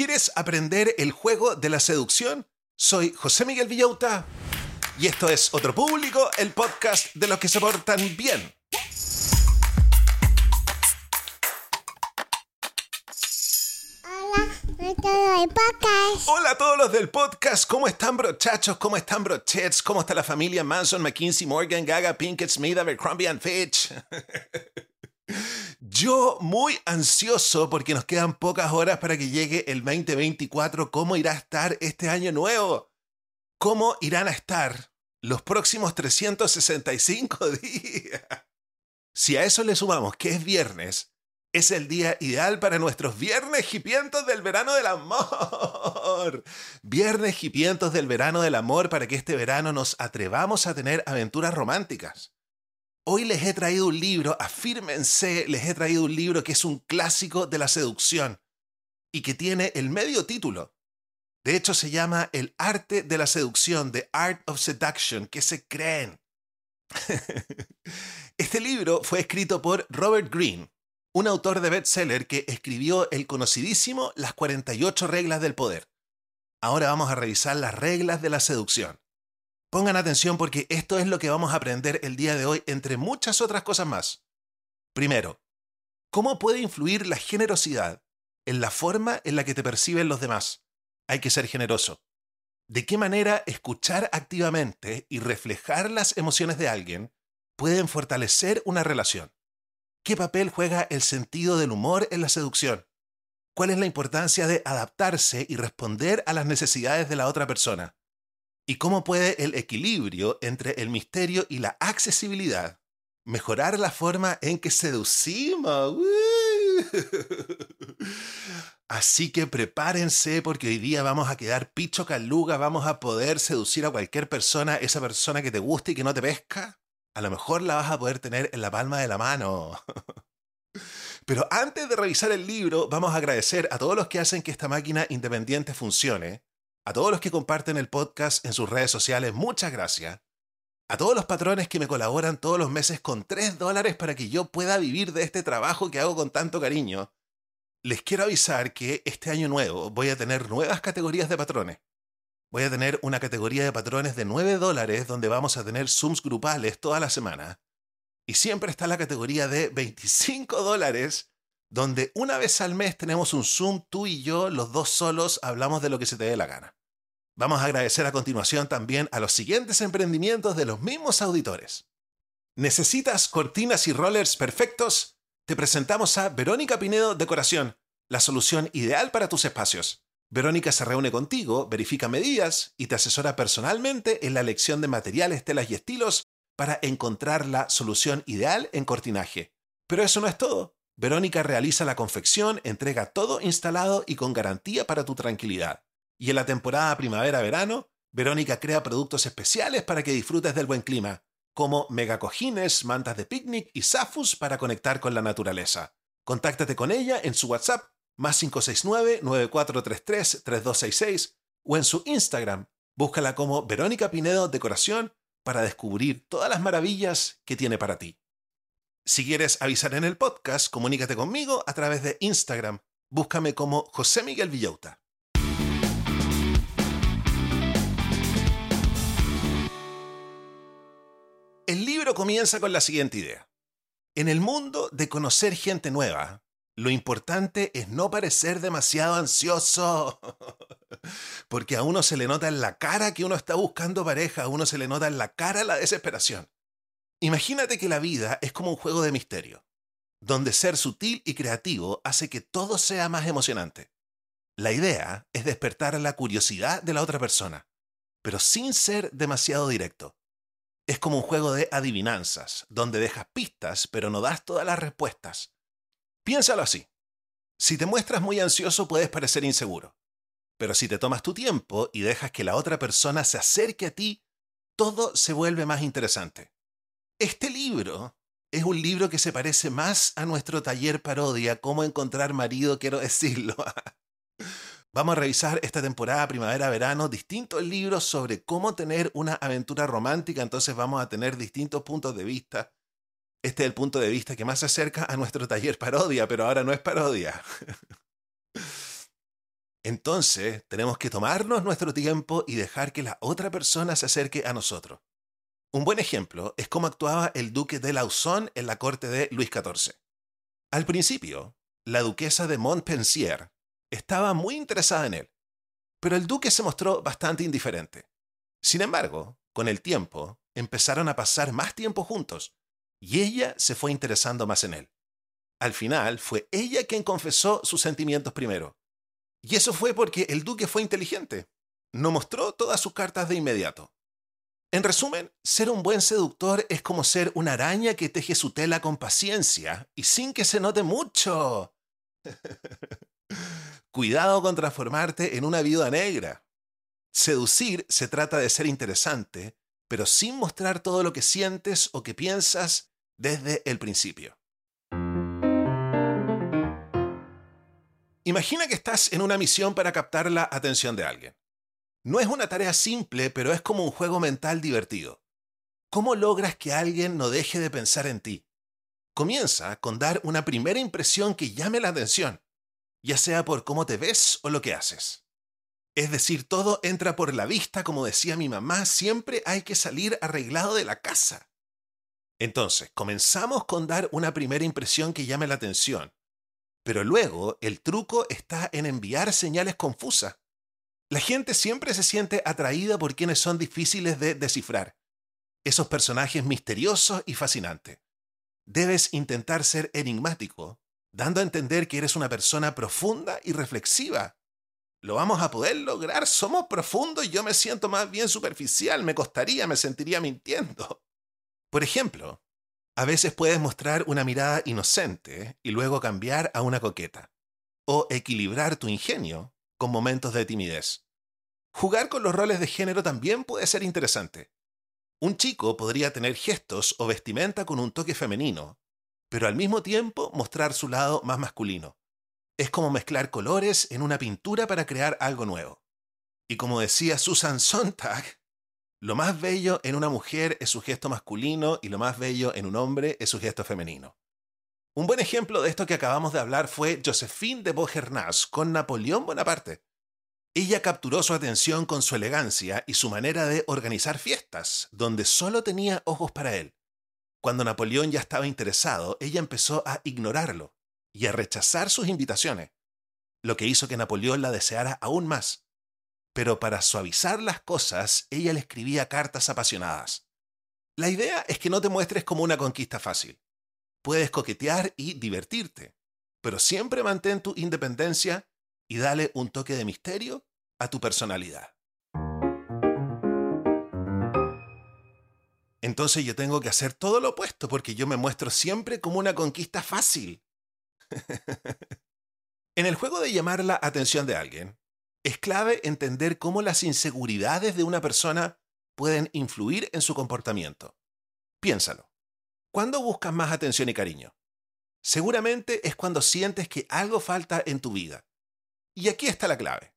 ¿Quieres aprender el juego de la seducción? Soy José Miguel Villauta y esto es Otro Público, el podcast de los que se portan bien. Hola a todos los del podcast, ¿cómo están brochachos? ¿Cómo están brochets? ¿Cómo está la familia Manson, McKinsey, Morgan, Gaga, Pinkett, Smith, Abercrombie and Fitch? Yo muy ansioso porque nos quedan pocas horas para que llegue el 2024. ¿Cómo irá a estar este año nuevo? ¿Cómo irán a estar los próximos 365 días? Si a eso le sumamos que es viernes, es el día ideal para nuestros viernes hipientos del verano del amor. Viernes hipientos del verano del amor para que este verano nos atrevamos a tener aventuras románticas. Hoy les he traído un libro, afírmense, les he traído un libro que es un clásico de la seducción y que tiene el medio título. De hecho, se llama El arte de la seducción, The Art of Seduction. ¿Qué se creen? este libro fue escrito por Robert Greene, un autor de bestseller que escribió el conocidísimo Las 48 reglas del poder. Ahora vamos a revisar las reglas de la seducción. Pongan atención porque esto es lo que vamos a aprender el día de hoy, entre muchas otras cosas más. Primero, ¿cómo puede influir la generosidad en la forma en la que te perciben los demás? Hay que ser generoso. ¿De qué manera escuchar activamente y reflejar las emociones de alguien pueden fortalecer una relación? ¿Qué papel juega el sentido del humor en la seducción? ¿Cuál es la importancia de adaptarse y responder a las necesidades de la otra persona? Y cómo puede el equilibrio entre el misterio y la accesibilidad mejorar la forma en que seducimos. Así que prepárense porque hoy día vamos a quedar picho caluga, vamos a poder seducir a cualquier persona, esa persona que te guste y que no te pesca. A lo mejor la vas a poder tener en la palma de la mano. Pero antes de revisar el libro, vamos a agradecer a todos los que hacen que esta máquina independiente funcione a todos los que comparten el podcast en sus redes sociales, muchas gracias. A todos los patrones que me colaboran todos los meses con 3 dólares para que yo pueda vivir de este trabajo que hago con tanto cariño. Les quiero avisar que este año nuevo voy a tener nuevas categorías de patrones. Voy a tener una categoría de patrones de 9 dólares donde vamos a tener Zooms grupales toda la semana. Y siempre está la categoría de 25 dólares donde una vez al mes tenemos un Zoom, tú y yo, los dos solos, hablamos de lo que se te dé la gana. Vamos a agradecer a continuación también a los siguientes emprendimientos de los mismos auditores. ¿Necesitas cortinas y rollers perfectos? Te presentamos a Verónica Pinedo Decoración, la solución ideal para tus espacios. Verónica se reúne contigo, verifica medidas y te asesora personalmente en la elección de materiales, telas y estilos para encontrar la solución ideal en cortinaje. Pero eso no es todo. Verónica realiza la confección, entrega todo instalado y con garantía para tu tranquilidad. Y en la temporada primavera-verano, Verónica crea productos especiales para que disfrutes del buen clima, como megacojines, mantas de picnic y zafus para conectar con la naturaleza. Contáctate con ella en su WhatsApp más 569-9433-3266 o en su Instagram. Búscala como Verónica Pinedo Decoración para descubrir todas las maravillas que tiene para ti. Si quieres avisar en el podcast, comunícate conmigo a través de Instagram. Búscame como José Miguel Villauta. El libro comienza con la siguiente idea. En el mundo de conocer gente nueva, lo importante es no parecer demasiado ansioso. Porque a uno se le nota en la cara que uno está buscando pareja, a uno se le nota en la cara la desesperación. Imagínate que la vida es como un juego de misterio, donde ser sutil y creativo hace que todo sea más emocionante. La idea es despertar la curiosidad de la otra persona, pero sin ser demasiado directo. Es como un juego de adivinanzas, donde dejas pistas pero no das todas las respuestas. Piénsalo así. Si te muestras muy ansioso puedes parecer inseguro, pero si te tomas tu tiempo y dejas que la otra persona se acerque a ti, todo se vuelve más interesante. Este libro es un libro que se parece más a nuestro taller parodia, cómo encontrar marido, quiero decirlo. Vamos a revisar esta temporada primavera-verano distintos libros sobre cómo tener una aventura romántica, entonces vamos a tener distintos puntos de vista. Este es el punto de vista que más se acerca a nuestro taller parodia, pero ahora no es parodia. Entonces tenemos que tomarnos nuestro tiempo y dejar que la otra persona se acerque a nosotros. Un buen ejemplo es cómo actuaba el duque de Lauzon en la corte de Luis XIV. Al principio, la duquesa de Montpensier estaba muy interesada en él, pero el duque se mostró bastante indiferente. Sin embargo, con el tiempo, empezaron a pasar más tiempo juntos y ella se fue interesando más en él. Al final, fue ella quien confesó sus sentimientos primero. Y eso fue porque el duque fue inteligente. No mostró todas sus cartas de inmediato. En resumen, ser un buen seductor es como ser una araña que teje su tela con paciencia y sin que se note mucho. Cuidado con transformarte en una viuda negra. Seducir se trata de ser interesante, pero sin mostrar todo lo que sientes o que piensas desde el principio. Imagina que estás en una misión para captar la atención de alguien. No es una tarea simple, pero es como un juego mental divertido. ¿Cómo logras que alguien no deje de pensar en ti? Comienza con dar una primera impresión que llame la atención, ya sea por cómo te ves o lo que haces. Es decir, todo entra por la vista, como decía mi mamá, siempre hay que salir arreglado de la casa. Entonces, comenzamos con dar una primera impresión que llame la atención, pero luego el truco está en enviar señales confusas. La gente siempre se siente atraída por quienes son difíciles de descifrar. Esos personajes misteriosos y fascinantes. Debes intentar ser enigmático, dando a entender que eres una persona profunda y reflexiva. ¿Lo vamos a poder lograr? Somos profundos y yo me siento más bien superficial. Me costaría, me sentiría mintiendo. Por ejemplo, a veces puedes mostrar una mirada inocente y luego cambiar a una coqueta. O equilibrar tu ingenio con momentos de timidez. Jugar con los roles de género también puede ser interesante. Un chico podría tener gestos o vestimenta con un toque femenino, pero al mismo tiempo mostrar su lado más masculino. Es como mezclar colores en una pintura para crear algo nuevo. Y como decía Susan Sontag, lo más bello en una mujer es su gesto masculino y lo más bello en un hombre es su gesto femenino. Un buen ejemplo de esto que acabamos de hablar fue Josephine de Beauharnais con Napoleón Bonaparte. Ella capturó su atención con su elegancia y su manera de organizar fiestas, donde solo tenía ojos para él. Cuando Napoleón ya estaba interesado, ella empezó a ignorarlo y a rechazar sus invitaciones, lo que hizo que Napoleón la deseara aún más. Pero para suavizar las cosas, ella le escribía cartas apasionadas. La idea es que no te muestres como una conquista fácil. Puedes coquetear y divertirte, pero siempre mantén tu independencia y dale un toque de misterio a tu personalidad. Entonces yo tengo que hacer todo lo opuesto porque yo me muestro siempre como una conquista fácil. en el juego de llamar la atención de alguien, es clave entender cómo las inseguridades de una persona pueden influir en su comportamiento. Piénsalo. ¿Cuándo buscas más atención y cariño? Seguramente es cuando sientes que algo falta en tu vida. Y aquí está la clave.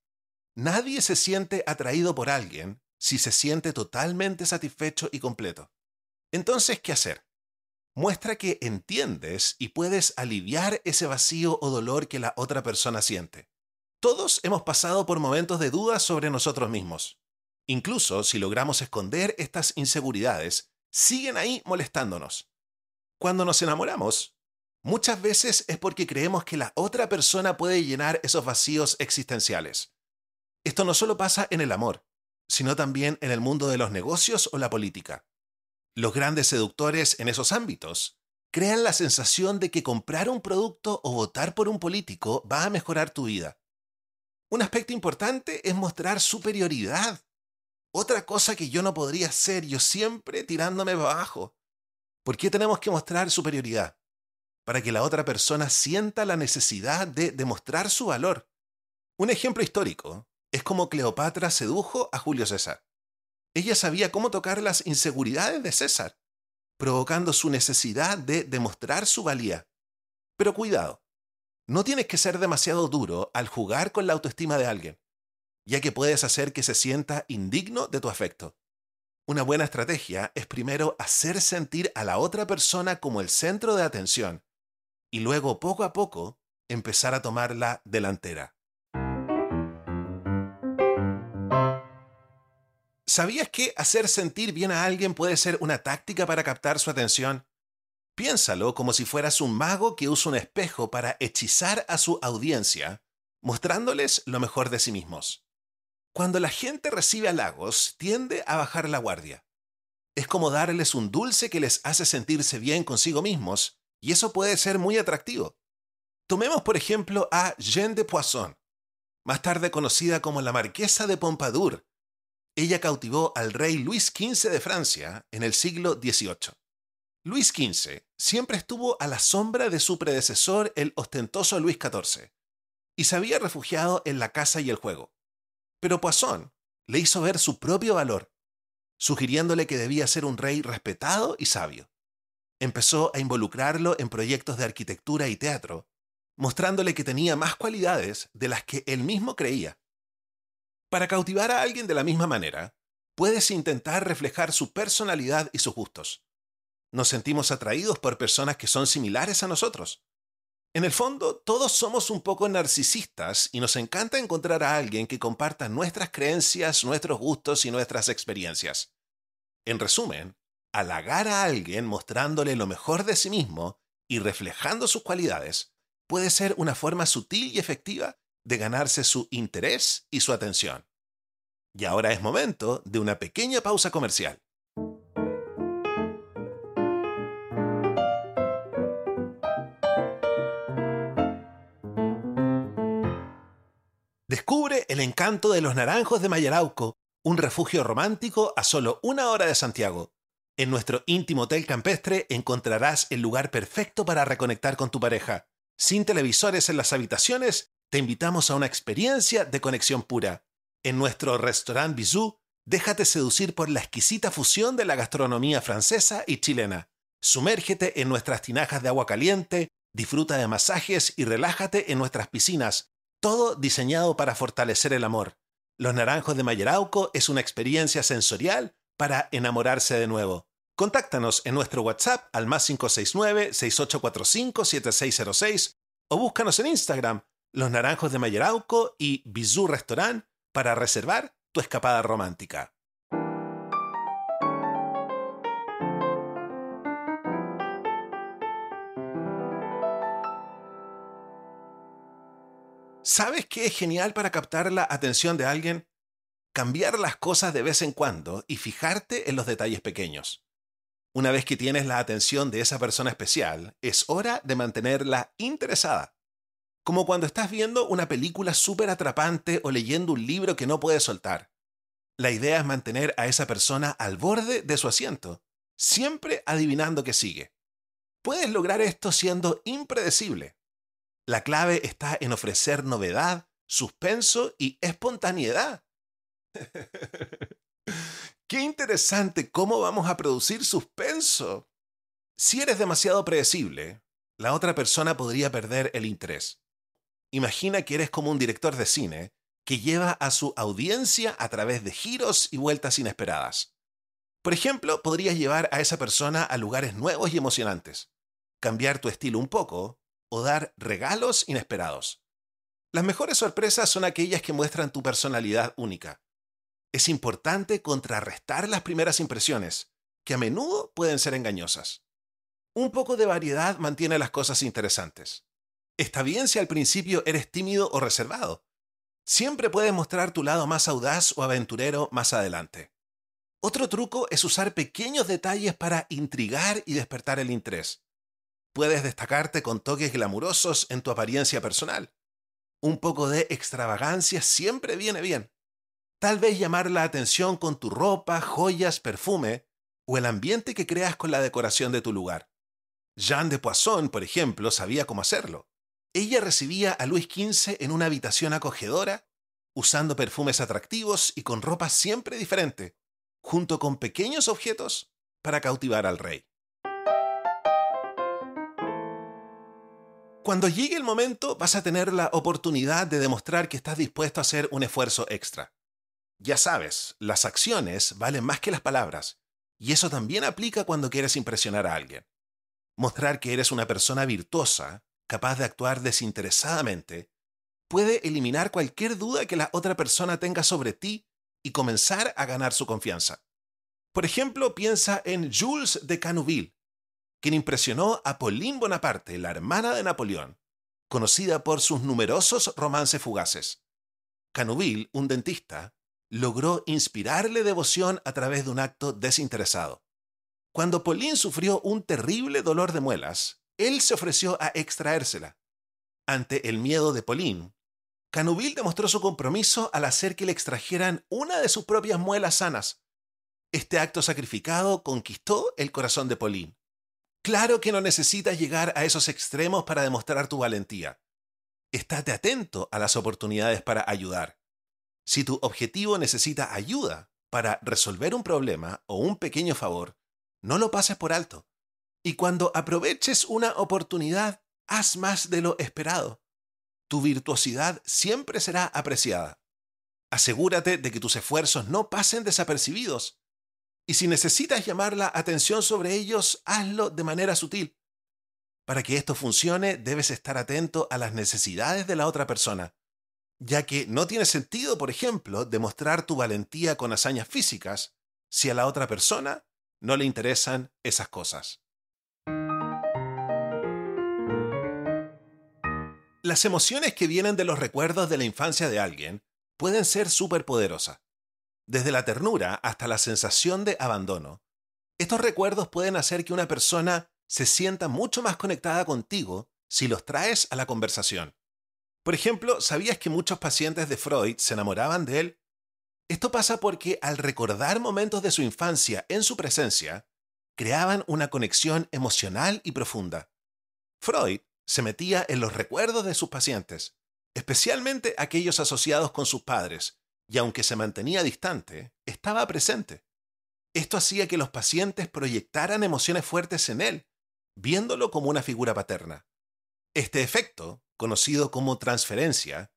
Nadie se siente atraído por alguien si se siente totalmente satisfecho y completo. Entonces, ¿qué hacer? Muestra que entiendes y puedes aliviar ese vacío o dolor que la otra persona siente. Todos hemos pasado por momentos de duda sobre nosotros mismos. Incluso si logramos esconder estas inseguridades, siguen ahí molestándonos. Cuando nos enamoramos, muchas veces es porque creemos que la otra persona puede llenar esos vacíos existenciales. Esto no solo pasa en el amor, sino también en el mundo de los negocios o la política. Los grandes seductores en esos ámbitos crean la sensación de que comprar un producto o votar por un político va a mejorar tu vida. Un aspecto importante es mostrar superioridad. Otra cosa que yo no podría hacer, yo siempre tirándome abajo. ¿Por qué tenemos que mostrar superioridad? Para que la otra persona sienta la necesidad de demostrar su valor. Un ejemplo histórico es como Cleopatra sedujo a Julio César. Ella sabía cómo tocar las inseguridades de César, provocando su necesidad de demostrar su valía. Pero cuidado, no tienes que ser demasiado duro al jugar con la autoestima de alguien, ya que puedes hacer que se sienta indigno de tu afecto. Una buena estrategia es primero hacer sentir a la otra persona como el centro de atención y luego poco a poco empezar a tomar la delantera. ¿Sabías que hacer sentir bien a alguien puede ser una táctica para captar su atención? Piénsalo como si fueras un mago que usa un espejo para hechizar a su audiencia, mostrándoles lo mejor de sí mismos. Cuando la gente recibe halagos, tiende a bajar la guardia. Es como darles un dulce que les hace sentirse bien consigo mismos, y eso puede ser muy atractivo. Tomemos por ejemplo a Jeanne de Poisson, más tarde conocida como la Marquesa de Pompadour. Ella cautivó al rey Luis XV de Francia en el siglo XVIII. Luis XV siempre estuvo a la sombra de su predecesor, el ostentoso Luis XIV, y se había refugiado en la casa y el juego. Pero Poisson le hizo ver su propio valor, sugiriéndole que debía ser un rey respetado y sabio. Empezó a involucrarlo en proyectos de arquitectura y teatro, mostrándole que tenía más cualidades de las que él mismo creía. Para cautivar a alguien de la misma manera, puedes intentar reflejar su personalidad y sus gustos. Nos sentimos atraídos por personas que son similares a nosotros. En el fondo, todos somos un poco narcisistas y nos encanta encontrar a alguien que comparta nuestras creencias, nuestros gustos y nuestras experiencias. En resumen, halagar a alguien mostrándole lo mejor de sí mismo y reflejando sus cualidades puede ser una forma sutil y efectiva de ganarse su interés y su atención. Y ahora es momento de una pequeña pausa comercial. Descubre el encanto de los naranjos de Mayarauco, un refugio romántico a solo una hora de Santiago. En nuestro íntimo hotel campestre encontrarás el lugar perfecto para reconectar con tu pareja sin televisores en las habitaciones, te invitamos a una experiencia de conexión pura. En nuestro restaurant Bisou, déjate seducir por la exquisita fusión de la gastronomía francesa y chilena. Sumérgete en nuestras tinajas de agua caliente, disfruta de masajes y relájate en nuestras piscinas, todo diseñado para fortalecer el amor. Los Naranjos de Mayerauco es una experiencia sensorial para enamorarse de nuevo. Contáctanos en nuestro WhatsApp al más 569-6845-7606 o búscanos en Instagram, Los Naranjos de Mayerauco y Bizú Restaurant para reservar tu escapada romántica. ¿Sabes qué es genial para captar la atención de alguien? Cambiar las cosas de vez en cuando y fijarte en los detalles pequeños. Una vez que tienes la atención de esa persona especial, es hora de mantenerla interesada. Como cuando estás viendo una película súper atrapante o leyendo un libro que no puedes soltar. La idea es mantener a esa persona al borde de su asiento, siempre adivinando qué sigue. Puedes lograr esto siendo impredecible. La clave está en ofrecer novedad, suspenso y espontaneidad. Qué interesante cómo vamos a producir suspenso. Si eres demasiado predecible, la otra persona podría perder el interés. Imagina que eres como un director de cine que lleva a su audiencia a través de giros y vueltas inesperadas. Por ejemplo, podrías llevar a esa persona a lugares nuevos y emocionantes, cambiar tu estilo un poco o dar regalos inesperados. Las mejores sorpresas son aquellas que muestran tu personalidad única es importante contrarrestar las primeras impresiones, que a menudo pueden ser engañosas. Un poco de variedad mantiene las cosas interesantes. Está bien si al principio eres tímido o reservado. Siempre puedes mostrar tu lado más audaz o aventurero más adelante. Otro truco es usar pequeños detalles para intrigar y despertar el interés. Puedes destacarte con toques glamurosos en tu apariencia personal. Un poco de extravagancia siempre viene bien. Tal vez llamar la atención con tu ropa, joyas, perfume o el ambiente que creas con la decoración de tu lugar. Jeanne de Poisson, por ejemplo, sabía cómo hacerlo. Ella recibía a Luis XV en una habitación acogedora, usando perfumes atractivos y con ropa siempre diferente, junto con pequeños objetos para cautivar al rey. Cuando llegue el momento vas a tener la oportunidad de demostrar que estás dispuesto a hacer un esfuerzo extra. Ya sabes, las acciones valen más que las palabras, y eso también aplica cuando quieres impresionar a alguien. Mostrar que eres una persona virtuosa, capaz de actuar desinteresadamente, puede eliminar cualquier duda que la otra persona tenga sobre ti y comenzar a ganar su confianza. Por ejemplo, piensa en Jules de Canouville, quien impresionó a Pauline Bonaparte, la hermana de Napoleón, conocida por sus numerosos romances fugaces. Canouville, un dentista, logró inspirarle devoción a través de un acto desinteresado. Cuando Pauline sufrió un terrible dolor de muelas, él se ofreció a extraérsela. Ante el miedo de Pauline, Canouville demostró su compromiso al hacer que le extrajeran una de sus propias muelas sanas. Este acto sacrificado conquistó el corazón de Pauline. Claro que no necesitas llegar a esos extremos para demostrar tu valentía. Estate atento a las oportunidades para ayudar. Si tu objetivo necesita ayuda para resolver un problema o un pequeño favor, no lo pases por alto. Y cuando aproveches una oportunidad, haz más de lo esperado. Tu virtuosidad siempre será apreciada. Asegúrate de que tus esfuerzos no pasen desapercibidos. Y si necesitas llamar la atención sobre ellos, hazlo de manera sutil. Para que esto funcione, debes estar atento a las necesidades de la otra persona, ya que no tiene sentido, por ejemplo, demostrar tu valentía con hazañas físicas si a la otra persona no le interesan esas cosas. Las emociones que vienen de los recuerdos de la infancia de alguien pueden ser superpoderosas. Desde la ternura hasta la sensación de abandono, estos recuerdos pueden hacer que una persona se sienta mucho más conectada contigo si los traes a la conversación. Por ejemplo, ¿sabías que muchos pacientes de Freud se enamoraban de él? Esto pasa porque al recordar momentos de su infancia en su presencia, creaban una conexión emocional y profunda. Freud se metía en los recuerdos de sus pacientes, especialmente aquellos asociados con sus padres, y aunque se mantenía distante, estaba presente. Esto hacía que los pacientes proyectaran emociones fuertes en él, viéndolo como una figura paterna. Este efecto, conocido como transferencia,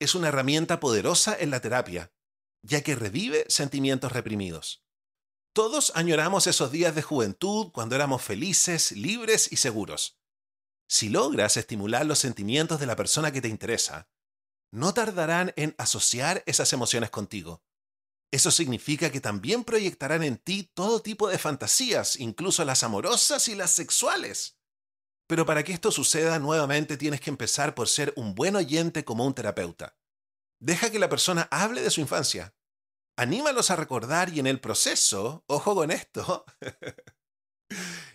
es una herramienta poderosa en la terapia, ya que revive sentimientos reprimidos. Todos añoramos esos días de juventud cuando éramos felices, libres y seguros. Si logras estimular los sentimientos de la persona que te interesa, no tardarán en asociar esas emociones contigo. Eso significa que también proyectarán en ti todo tipo de fantasías, incluso las amorosas y las sexuales. Pero para que esto suceda nuevamente tienes que empezar por ser un buen oyente como un terapeuta. Deja que la persona hable de su infancia. Anímalos a recordar y en el proceso, ojo con esto,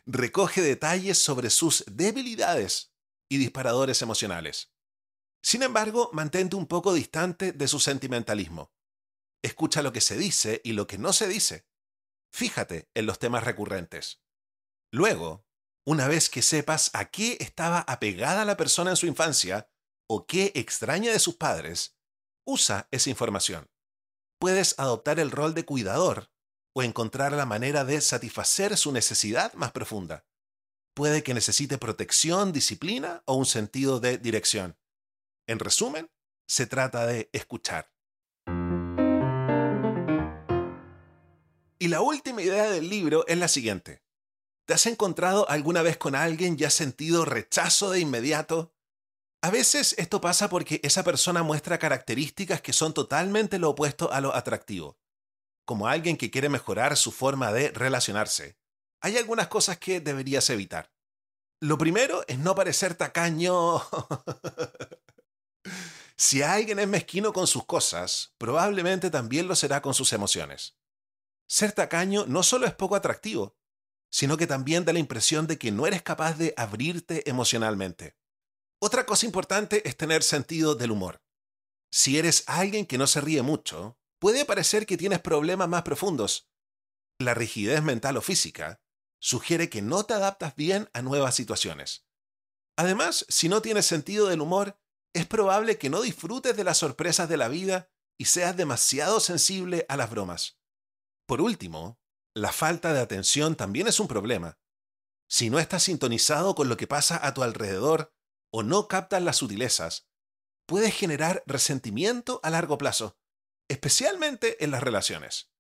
recoge detalles sobre sus debilidades y disparadores emocionales. Sin embargo, mantente un poco distante de su sentimentalismo. Escucha lo que se dice y lo que no se dice. Fíjate en los temas recurrentes. Luego, una vez que sepas a qué estaba apegada la persona en su infancia o qué extraña de sus padres, usa esa información. Puedes adoptar el rol de cuidador o encontrar la manera de satisfacer su necesidad más profunda. Puede que necesite protección, disciplina o un sentido de dirección. En resumen, se trata de escuchar. Y la última idea del libro es la siguiente. ¿Te has encontrado alguna vez con alguien y has sentido rechazo de inmediato? A veces esto pasa porque esa persona muestra características que son totalmente lo opuesto a lo atractivo como alguien que quiere mejorar su forma de relacionarse, hay algunas cosas que deberías evitar. Lo primero es no parecer tacaño. si alguien es mezquino con sus cosas, probablemente también lo será con sus emociones. Ser tacaño no solo es poco atractivo, sino que también da la impresión de que no eres capaz de abrirte emocionalmente. Otra cosa importante es tener sentido del humor. Si eres alguien que no se ríe mucho, puede parecer que tienes problemas más profundos. La rigidez mental o física sugiere que no te adaptas bien a nuevas situaciones. Además, si no tienes sentido del humor, es probable que no disfrutes de las sorpresas de la vida y seas demasiado sensible a las bromas. Por último, la falta de atención también es un problema. Si no estás sintonizado con lo que pasa a tu alrededor o no captas las sutilezas, puedes generar resentimiento a largo plazo especialmente en las relaciones.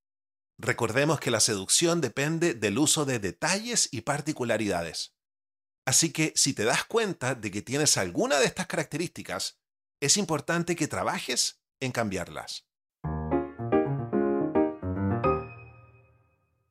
Recordemos que la seducción depende del uso de detalles y particularidades. Así que si te das cuenta de que tienes alguna de estas características, es importante que trabajes en cambiarlas.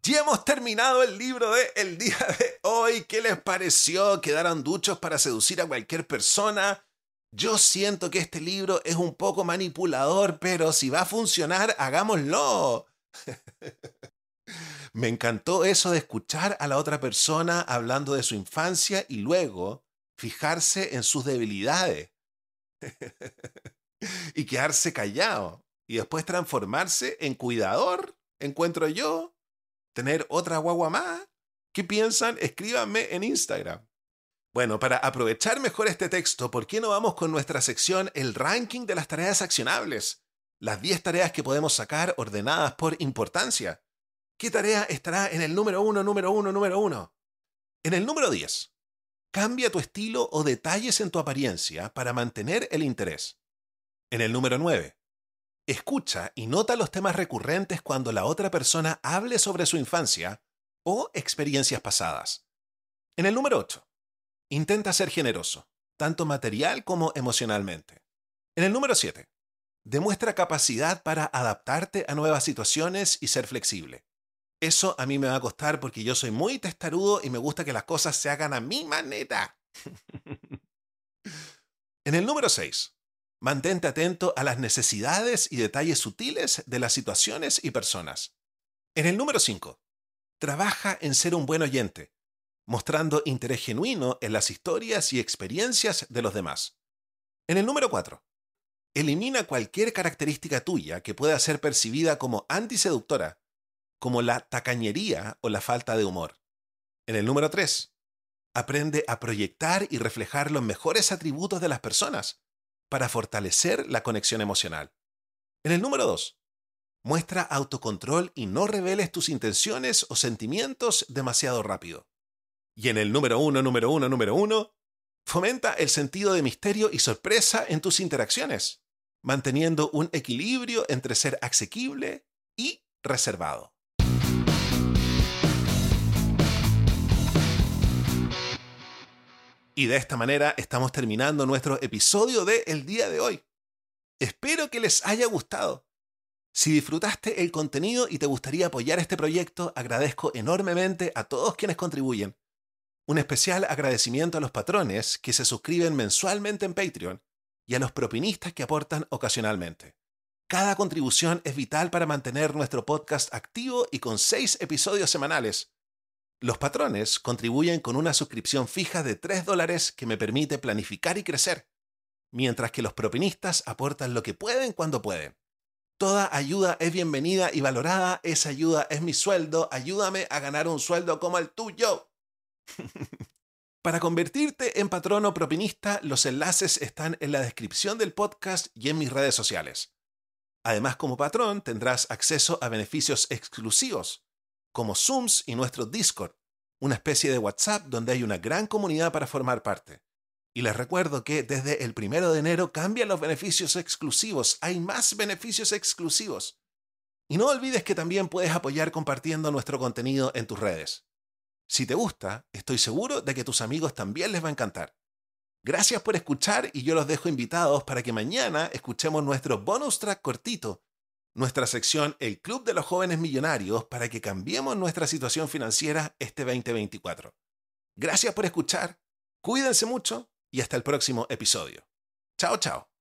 Y hemos terminado el libro de el día de hoy. ¿Qué les pareció? ¿Quedaron duchos para seducir a cualquier persona? Yo siento que este libro es un poco manipulador, pero si va a funcionar, hagámoslo. Me encantó eso de escuchar a la otra persona hablando de su infancia y luego fijarse en sus debilidades y quedarse callado y después transformarse en cuidador, encuentro yo, tener otra guagua más. ¿Qué piensan? Escríbanme en Instagram. Bueno, para aprovechar mejor este texto, ¿por qué no vamos con nuestra sección El ranking de las tareas accionables? Las 10 tareas que podemos sacar ordenadas por importancia. ¿Qué tarea estará en el número 1, número 1, número 1? En el número 10. Cambia tu estilo o detalles en tu apariencia para mantener el interés. En el número 9. Escucha y nota los temas recurrentes cuando la otra persona hable sobre su infancia o experiencias pasadas. En el número 8. Intenta ser generoso, tanto material como emocionalmente. En el número 7. Demuestra capacidad para adaptarte a nuevas situaciones y ser flexible. Eso a mí me va a costar porque yo soy muy testarudo y me gusta que las cosas se hagan a mi manera. en el número 6. Mantente atento a las necesidades y detalles sutiles de las situaciones y personas. En el número 5. Trabaja en ser un buen oyente, mostrando interés genuino en las historias y experiencias de los demás. En el número 4. Elimina cualquier característica tuya que pueda ser percibida como antiseductora, como la tacañería o la falta de humor. En el número 3. Aprende a proyectar y reflejar los mejores atributos de las personas, para fortalecer la conexión emocional. En el número 2, muestra autocontrol y no reveles tus intenciones o sentimientos demasiado rápido. Y en el número 1, número 1, número 1, fomenta el sentido de misterio y sorpresa en tus interacciones, manteniendo un equilibrio entre ser asequible y reservado. Y de esta manera estamos terminando nuestro episodio de el día de hoy. Espero que les haya gustado. Si disfrutaste el contenido y te gustaría apoyar este proyecto, agradezco enormemente a todos quienes contribuyen. Un especial agradecimiento a los patrones que se suscriben mensualmente en Patreon y a los propinistas que aportan ocasionalmente. Cada contribución es vital para mantener nuestro podcast activo y con seis episodios semanales, los patrones contribuyen con una suscripción fija de 3 dólares que me permite planificar y crecer, mientras que los propinistas aportan lo que pueden cuando pueden. Toda ayuda es bienvenida y valorada, esa ayuda es mi sueldo, ayúdame a ganar un sueldo como el tuyo. Para convertirte en patrono propinista, los enlaces están en la descripción del podcast y en mis redes sociales. Además, como patrón tendrás acceso a beneficios exclusivos como Zooms y nuestro Discord, una especie de WhatsApp donde hay una gran comunidad para formar parte. Y les recuerdo que desde el primero de enero cambian los beneficios exclusivos, hay más beneficios exclusivos. Y no olvides que también puedes apoyar compartiendo nuestro contenido en tus redes. Si te gusta, estoy seguro de que tus amigos también les va a encantar. Gracias por escuchar y yo los dejo invitados para que mañana escuchemos nuestro bonus track cortito nuestra sección El Club de los Jóvenes Millonarios para que cambiemos nuestra situación financiera este 2024. Gracias por escuchar, cuídense mucho y hasta el próximo episodio. Chao, chao.